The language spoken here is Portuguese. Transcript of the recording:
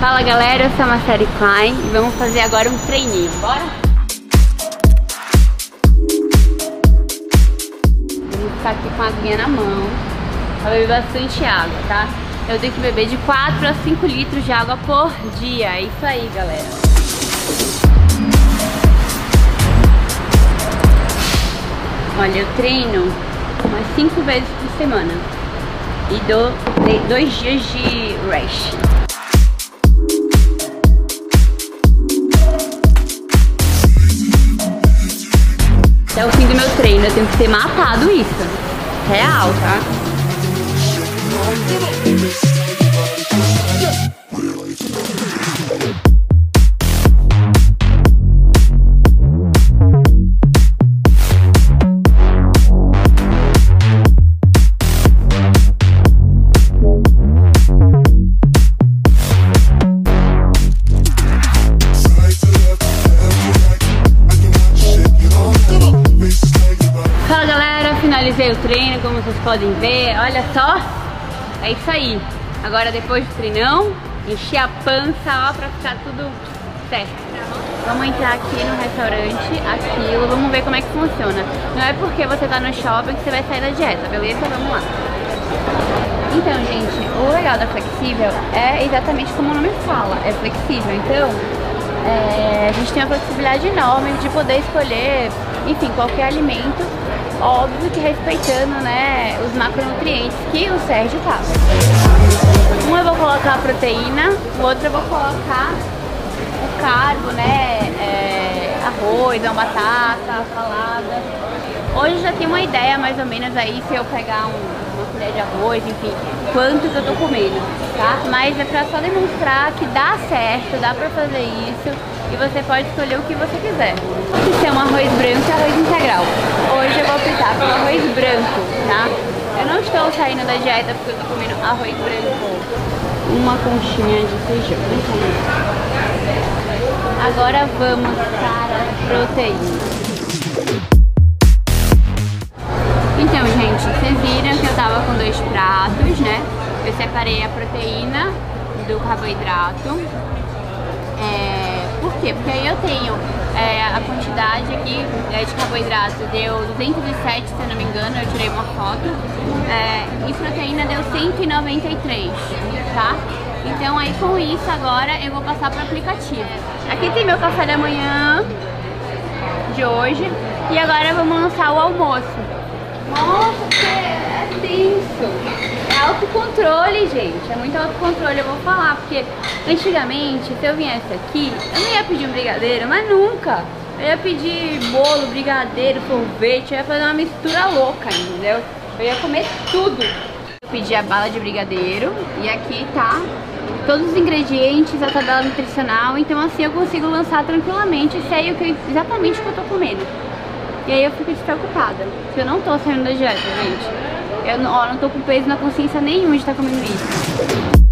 Fala galera, eu sou a Marcele Klein e vamos fazer agora um treininho, bora? Vamos ficar aqui com a aguinha na mão pra beber bastante água, tá? Eu tenho que beber de 4 a 5 litros de água por dia, é isso aí galera. Olha, eu treino umas 5 vezes por semana e dou dois dias de rest. Até o fim do meu treino. Eu tenho que ter matado isso. Real, tá? Finalizei o treino, como vocês podem ver, olha só, é isso aí. Agora depois do treinão, encher a pança, ó, pra ficar tudo certo. Vamos entrar aqui no restaurante, aquilo, vamos ver como é que funciona. Não é porque você tá no shopping que você vai sair da dieta, beleza? Vamos lá. Então, gente, o legal da flexível é exatamente como o nome fala, é flexível. Então, é, a gente tem uma flexibilidade enorme de poder escolher, enfim, qualquer alimento óbvio que respeitando, né, os macronutrientes que o Sérgio fala. Um eu vou colocar a proteína, o outro eu vou colocar o carbo, né, é, arroz, uma batata, salada. Hoje já tenho uma ideia mais ou menos aí se eu pegar um, uma colher de arroz, enfim, quanto que eu tô comendo, tá? Mas é pra só demonstrar que dá certo, dá pra fazer isso e você pode escolher o que você quiser. Se é um arroz branco e arroz integral. Hoje eu vou optar pelo arroz branco, tá? Eu não estou saindo da dieta porque eu estou comendo arroz branco. Uma conchinha de feijão. Agora vamos para proteína. Então, gente, vocês viram que eu tava com dois pratos, né? Eu separei a proteína do carboidrato. É, quê? Porque aí eu tenho é, a quantidade aqui é, de carboidrato deu 207, se eu não me engano, eu tirei uma foto. É, e proteína deu 193, tá? Então aí com isso agora eu vou passar para o aplicativo. Aqui tem meu café da manhã de hoje e agora vamos lançar o almoço. Nossa, que é tenso! Autocontrole, gente. É muito autocontrole, eu vou falar, porque antigamente, se eu viesse aqui, eu não ia pedir um brigadeiro, mas nunca. Eu ia pedir bolo, brigadeiro, sorvete, eu ia fazer uma mistura louca, entendeu? Eu ia comer tudo. Eu pedi a bala de brigadeiro e aqui tá todos os ingredientes, a tabela nutricional, então assim eu consigo lançar tranquilamente sei o que, exatamente o que eu tô comendo. E aí eu fico despreocupada, porque eu não tô saindo da dieta, gente. Eu não, ó, não tô com peso na consciência nenhum de estar tá comendo isso.